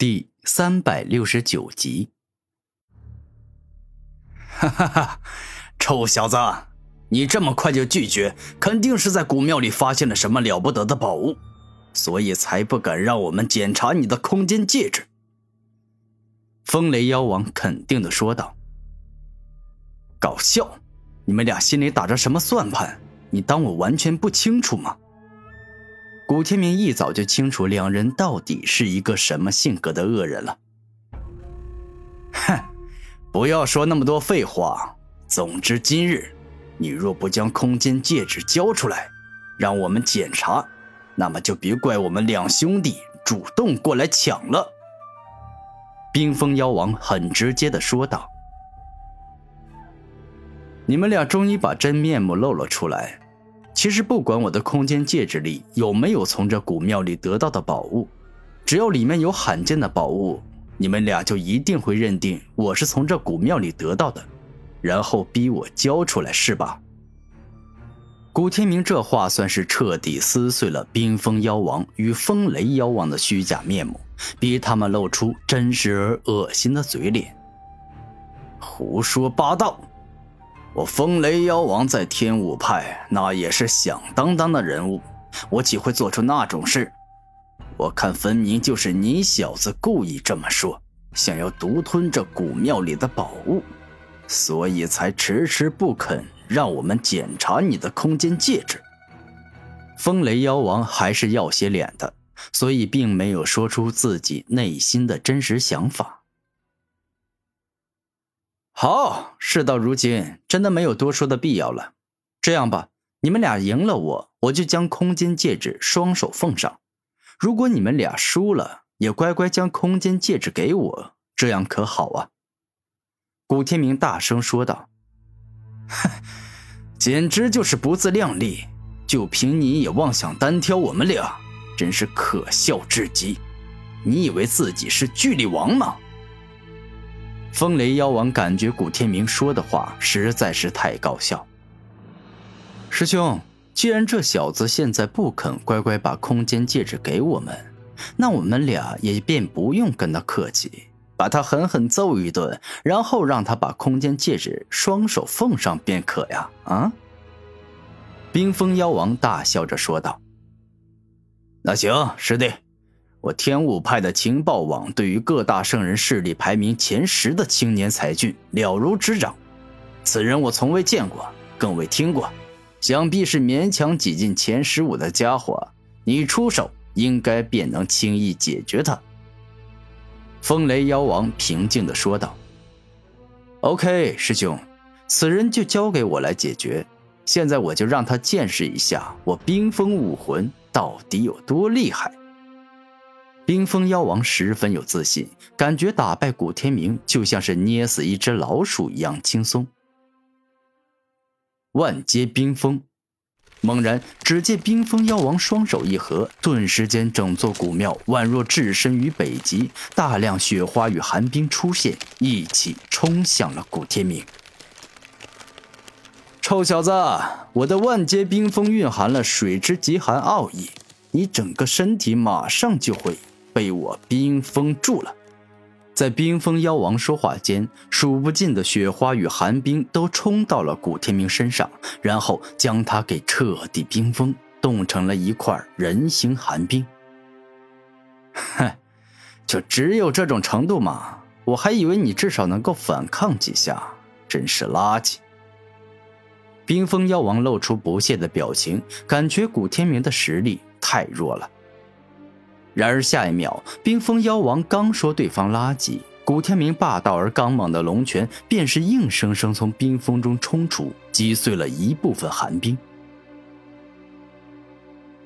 第三百六十九集。哈哈哈！臭小子，你这么快就拒绝，肯定是在古庙里发现了什么了不得的宝物，所以才不敢让我们检查你的空间戒指。风雷妖王肯定的说道：“搞笑！你们俩心里打着什么算盘？你当我完全不清楚吗？”古天明一早就清楚两人到底是一个什么性格的恶人了。哼，不要说那么多废话。总之，今日你若不将空间戒指交出来，让我们检查，那么就别怪我们两兄弟主动过来抢了。冰封妖王很直接的说道：“你们俩终于把真面目露了出来。”其实不管我的空间戒指里有没有从这古庙里得到的宝物，只要里面有罕见的宝物，你们俩就一定会认定我是从这古庙里得到的，然后逼我交出来，是吧？古天明这话算是彻底撕碎了冰封妖王与风雷妖王的虚假面目，逼他们露出真实而恶心的嘴脸。胡说八道！我风雷妖王在天武派那也是响当当的人物，我岂会做出那种事？我看分明就是你小子故意这么说，想要独吞这古庙里的宝物，所以才迟迟不肯让我们检查你的空间戒指。风雷妖王还是要些脸的，所以并没有说出自己内心的真实想法。好，事到如今，真的没有多说的必要了。这样吧，你们俩赢了我，我就将空间戒指双手奉上；如果你们俩输了，也乖乖将空间戒指给我，这样可好啊？古天明大声说道：“哼，简直就是不自量力！就凭你也妄想单挑我们俩，真是可笑至极！你以为自己是巨力王吗？”风雷妖王感觉古天明说的话实在是太搞笑。师兄，既然这小子现在不肯乖乖把空间戒指给我们，那我们俩也便不用跟他客气，把他狠狠揍一顿，然后让他把空间戒指双手奉上便可呀！啊！冰封妖王大笑着说道：“那行，师弟。”我天武派的情报网对于各大圣人势力排名前十的青年才俊了如指掌，此人我从未见过，更未听过，想必是勉强挤进前十五的家伙。你出手，应该便能轻易解决他。”风雷妖王平静地说道。“OK，师兄，此人就交给我来解决。现在我就让他见识一下我冰封武魂到底有多厉害。”冰封妖王十分有自信，感觉打败古天明就像是捏死一只老鼠一样轻松。万阶冰封，猛然，只见冰封妖王双手一合，顿时间整座古庙宛若置身于北极，大量雪花与寒冰出现，一起冲向了古天明。臭小子，我的万阶冰封蕴含了水之极寒奥义，你整个身体马上就会。被我冰封住了，在冰封妖王说话间，数不尽的雪花与寒冰都冲到了古天明身上，然后将他给彻底冰封，冻成了一块人形寒冰。哼，就只有这种程度吗？我还以为你至少能够反抗几下，真是垃圾！冰封妖王露出不屑的表情，感觉古天明的实力太弱了。然而下一秒，冰封妖王刚说对方垃圾，古天明霸道而刚猛的龙拳便是硬生生从冰封中冲出，击碎了一部分寒冰。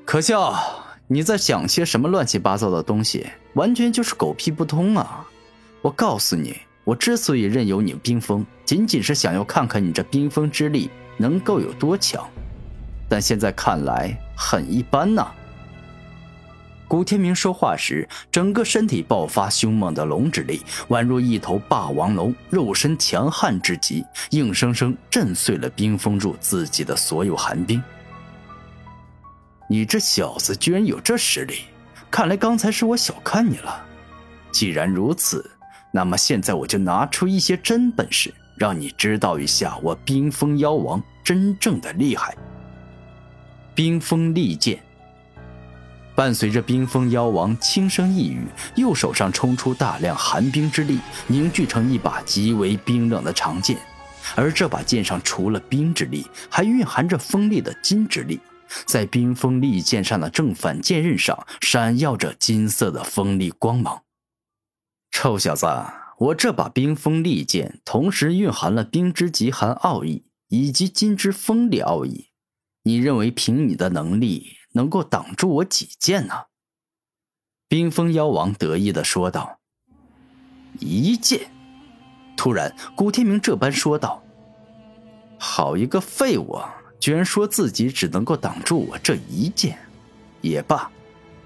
可笑，你在想些什么乱七八糟的东西？完全就是狗屁不通啊！我告诉你，我之所以任由你冰封，仅仅是想要看看你这冰封之力能够有多强，但现在看来很一般呐。古天明说话时，整个身体爆发凶猛的龙之力，宛若一头霸王龙，肉身强悍至极，硬生生震碎了冰封住自己的所有寒冰。你这小子居然有这实力，看来刚才是我小看你了。既然如此，那么现在我就拿出一些真本事，让你知道一下我冰封妖王真正的厉害。冰封利剑。伴随着冰封妖王轻声一语，右手上冲出大量寒冰之力，凝聚成一把极为冰冷的长剑。而这把剑上除了冰之力，还蕴含着锋利的金之力。在冰封利剑上的正反剑刃上，闪耀着金色的锋利光芒。臭小子，我这把冰封利剑同时蕴含了冰之极寒奥义以及金之锋利奥义。你认为凭你的能力？能够挡住我几剑呢？冰封妖王得意的说道。一剑。突然，古天明这般说道：“好一个废物，居然说自己只能够挡住我这一剑。也罢，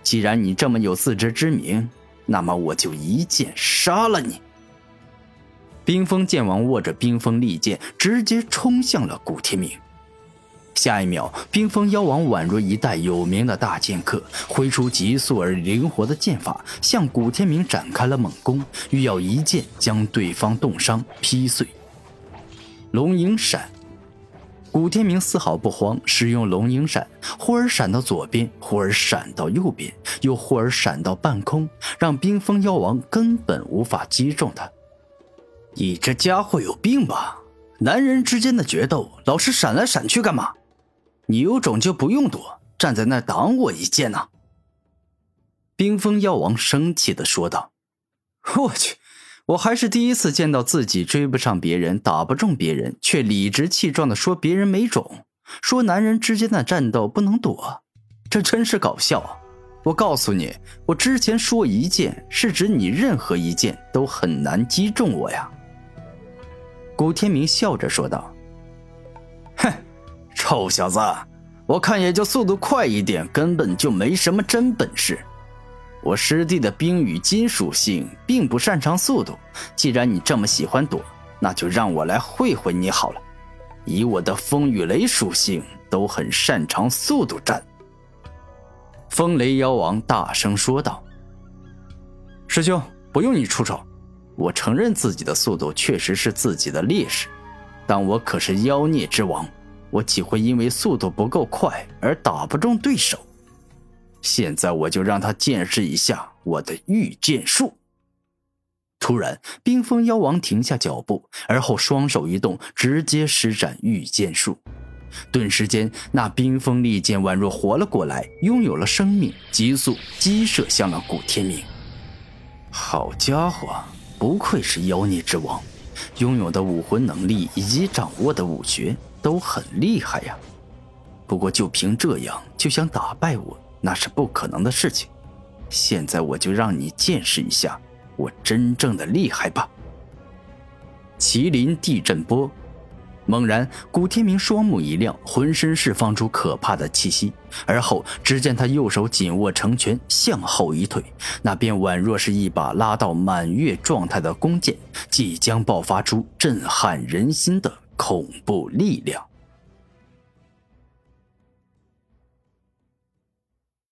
既然你这么有自知之明，那么我就一剑杀了你。”冰封剑王握着冰封利剑，直接冲向了古天明。下一秒，冰封妖王宛若一代有名的大剑客，挥出急速而灵活的剑法，向古天明展开了猛攻，欲要一剑将对方冻伤劈碎。龙影闪，古天明丝毫不慌，使用龙影闪，忽而闪到左边，忽而闪到右边，又忽而闪到半空，让冰封妖王根本无法击中他。你这家伙有病吧？男人之间的决斗，老是闪来闪去干嘛？你有种就不用躲，站在那挡我一剑呢！冰封妖王生气的说道：“我去，我还是第一次见到自己追不上别人，打不中别人，却理直气壮的说别人没种，说男人之间的战斗不能躲，这真是搞笑！我告诉你，我之前说一剑是指你任何一剑都很难击中我呀。”古天明笑着说道：“。”臭小子，我看也就速度快一点，根本就没什么真本事。我师弟的冰与金属性并不擅长速度，既然你这么喜欢躲，那就让我来会会你好了。以我的风与雷属性，都很擅长速度战。风雷妖王大声说道：“师兄，不用你出手，我承认自己的速度确实是自己的劣势，但我可是妖孽之王。”我岂会因为速度不够快而打不中对手？现在我就让他见识一下我的御剑术。突然，冰封妖王停下脚步，而后双手一动，直接施展御剑术。顿时间，那冰封利剑宛若活了过来，拥有了生命，急速击射向了古天明。好家伙，不愧是妖孽之王，拥有的武魂能力以及掌握的武学。都很厉害呀，不过就凭这样就想打败我，那是不可能的事情。现在我就让你见识一下我真正的厉害吧！麒麟地震波。猛然，古天明双目一亮，浑身释放出可怕的气息，而后只见他右手紧握成拳，向后一退，那便宛若是一把拉到满月状态的弓箭，即将爆发出震撼人心的。恐怖力量。